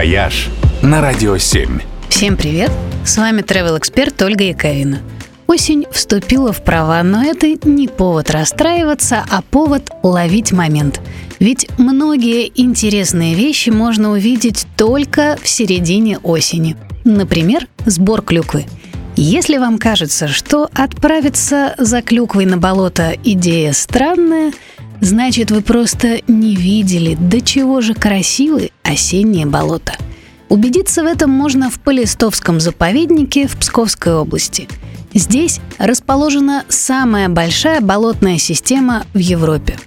«Вояж» на Радио 7. Всем привет! С вами travel эксперт Ольга Яковина. Осень вступила в права, но это не повод расстраиваться, а повод ловить момент. Ведь многие интересные вещи можно увидеть только в середине осени. Например, сбор клюквы. Если вам кажется, что отправиться за клюквой на болото – идея странная, значит вы просто не видели, до чего же красивы осенние болота. Убедиться в этом можно в Полистовском заповеднике в Псковской области. Здесь расположена самая большая болотная система в Европе.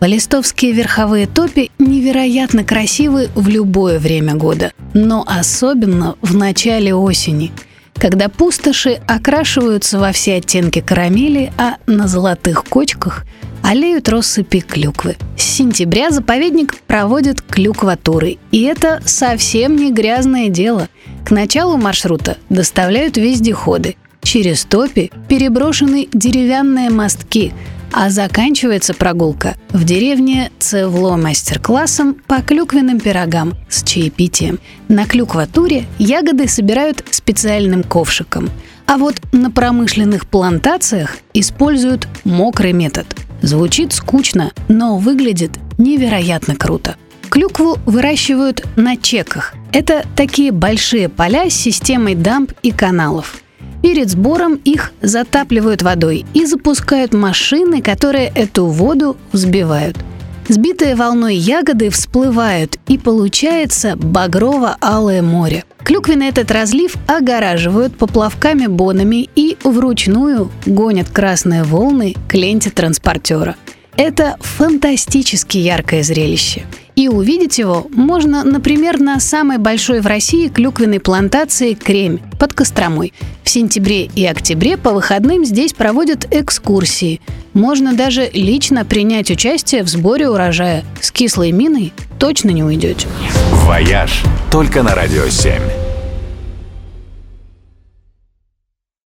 Полистовские верховые топи невероятно красивы в любое время года, но особенно в начале осени, когда пустоши окрашиваются во все оттенки карамели, а на золотых кочках – аллеют россыпи клюквы. С сентября заповедник проводит клюкватуры, и это совсем не грязное дело. К началу маршрута доставляют вездеходы. Через топи переброшены деревянные мостки, а заканчивается прогулка в деревне Цевло мастер-классом по клюквенным пирогам с чаепитием. На клюкватуре ягоды собирают специальным ковшиком, а вот на промышленных плантациях используют мокрый метод – Звучит скучно, но выглядит невероятно круто. Клюкву выращивают на чеках. Это такие большие поля с системой дамб и каналов. Перед сбором их затапливают водой и запускают машины, которые эту воду взбивают. Сбитые волной ягоды всплывают, и получается багрово-алое море. Клюквенный этот разлив огораживают поплавками-бонами и вручную гонят красные волны к ленте транспортера. Это фантастически яркое зрелище. И увидеть его можно, например, на самой большой в России клюквенной плантации Кремь под Костромой. В сентябре и октябре по выходным здесь проводят экскурсии. Можно даже лично принять участие в сборе урожая. С кислой миной точно не уйдете. «Вояж» только на «Радио 7».